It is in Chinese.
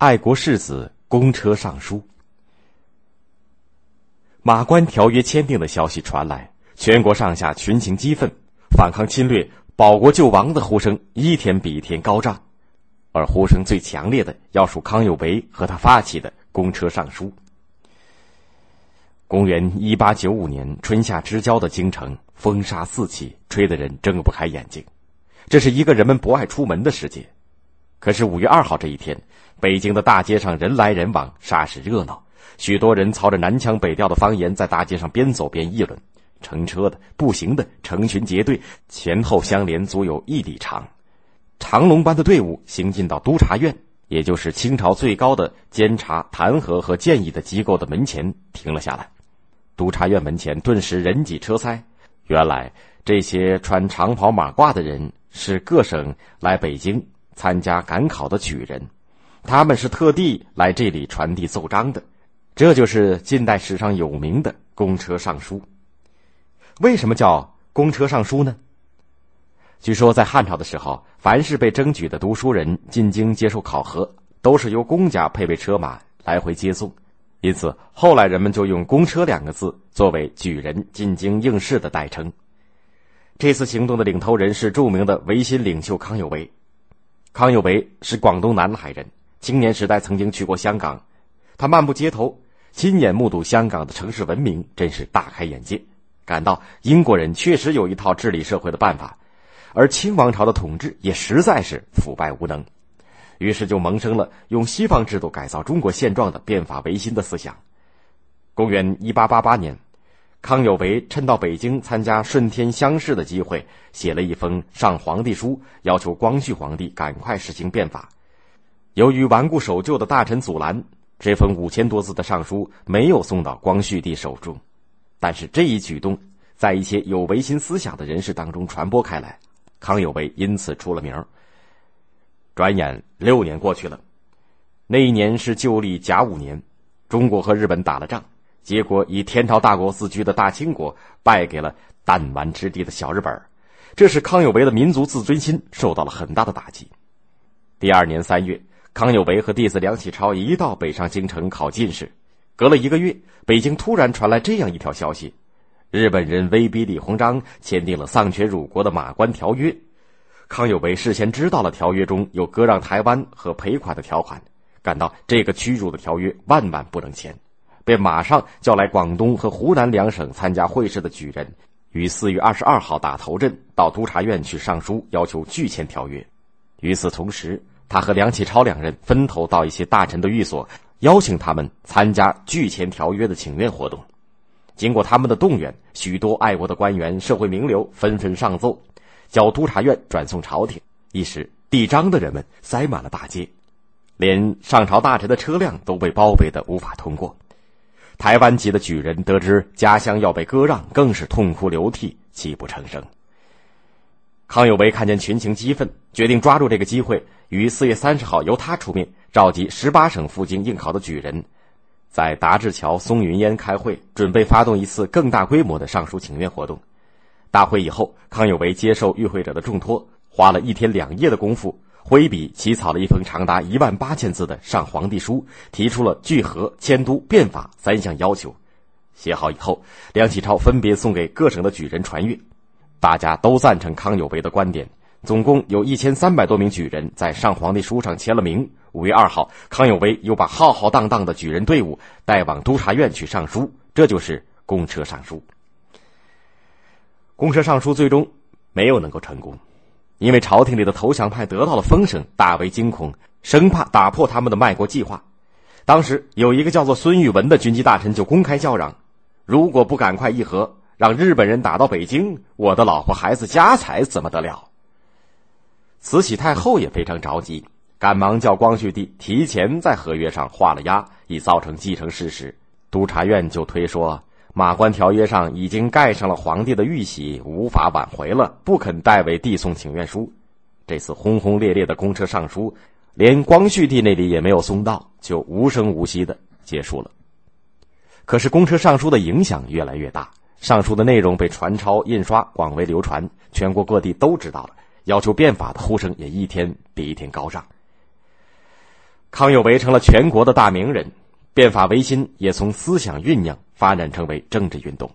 爱国士子公车上书。马关条约签订的消息传来，全国上下群情激愤，反抗侵略、保国救亡的呼声一天比一天高涨。而呼声最强烈的，要数康有为和他发起的公车上书。公元一八九五年春夏之交的京城，风沙四起，吹得人睁不开眼睛。这是一个人们不爱出门的世界。可是五月二号这一天，北京的大街上人来人往，煞是热闹。许多人操着南腔北调的方言，在大街上边走边议论。乘车的、步行的，成群结队，前后相连，足有一里长。长龙般的队伍行进到督察院，也就是清朝最高的监察、弹劾和建议的机构的门前，停了下来。督察院门前顿时人挤车塞。原来这些穿长袍马褂的人是各省来北京参加赶考的举人，他们是特地来这里传递奏章的。这就是近代史上有名的公车上书。为什么叫公车上书呢？据说，在汉朝的时候，凡是被征举的读书人进京接受考核，都是由公家配备车马来回接送，因此后来人们就用“公车”两个字作为举人进京应试的代称。这次行动的领头人是著名的维新领袖康有为。康有为是广东南海人，青年时代曾经去过香港，他漫步街头，亲眼目睹香港的城市文明，真是大开眼界，感到英国人确实有一套治理社会的办法。而清王朝的统治也实在是腐败无能，于是就萌生了用西方制度改造中国现状的变法维新的思想。公元一八八八年，康有为趁到北京参加顺天乡试的机会，写了一封上皇帝书，要求光绪皇帝赶快实行变法。由于顽固守旧的大臣阻拦，这封五千多字的上书没有送到光绪帝手中。但是这一举动在一些有维新思想的人士当中传播开来。康有为因此出了名。转眼六年过去了，那一年是旧历甲午年，中国和日本打了仗，结果以天朝大国自居的大清国败给了弹丸之地的小日本，这使康有为的民族自尊心受到了很大的打击。第二年三月，康有为和弟子梁启超一道北上京城考进士，隔了一个月，北京突然传来这样一条消息。日本人威逼李鸿章签订了丧权辱国的《马关条约》，康有为事先知道了条约中有割让台湾和赔款的条款，感到这个屈辱的条约万万不能签，便马上叫来广东和湖南两省参加会试的举人，于四月二十二号打头阵到督察院去上书，要求拒签条约。与此同时，他和梁启超两人分头到一些大臣的寓所，邀请他们参加拒签条约的请愿活动。经过他们的动员，许多爱国的官员、社会名流纷纷上奏，叫督察院转送朝廷。一时递章的人们塞满了大街，连上朝大臣的车辆都被包围的无法通过。台湾籍的举人得知家乡要被割让，更是痛哭流涕，泣不成声。康有为看见群情激愤，决定抓住这个机会，于四月三十号由他出面召集十八省赴京应考的举人。在达志桥、松云烟开会，准备发动一次更大规模的上书请愿活动。大会以后，康有为接受与会者的重托，花了一天两夜的功夫，挥笔起草了一封长达一万八千字的上皇帝书，提出了聚合、迁都、变法三项要求。写好以后，梁启超分别送给各省的举人传阅，大家都赞成康有为的观点。总共有一千三百多名举人在上皇帝书上签了名。五月二号，康有为又把浩浩荡荡的举人队伍带往督察院去上书，这就是公车上书。公车上书最终没有能够成功，因为朝廷里的投降派得到了风声，大为惊恐，生怕打破他们的卖国计划。当时有一个叫做孙玉文的军机大臣就公开叫嚷：“如果不赶快议和，让日本人打到北京，我的老婆孩子家财怎么得了？”慈禧太后也非常着急。赶忙叫光绪帝提前在合约上画了押，以造成继承事实。督察院就推说马关条约上已经盖上了皇帝的玉玺，无法挽回了，不肯代为递送请愿书。这次轰轰烈烈的公车上书，连光绪帝那里也没有送到，就无声无息的结束了。可是公车上书的影响越来越大，上书的内容被传抄印刷，广为流传，全国各地都知道了，要求变法的呼声也一天比一天高涨。康有为成了全国的大名人，变法维新也从思想酝酿发展成为政治运动。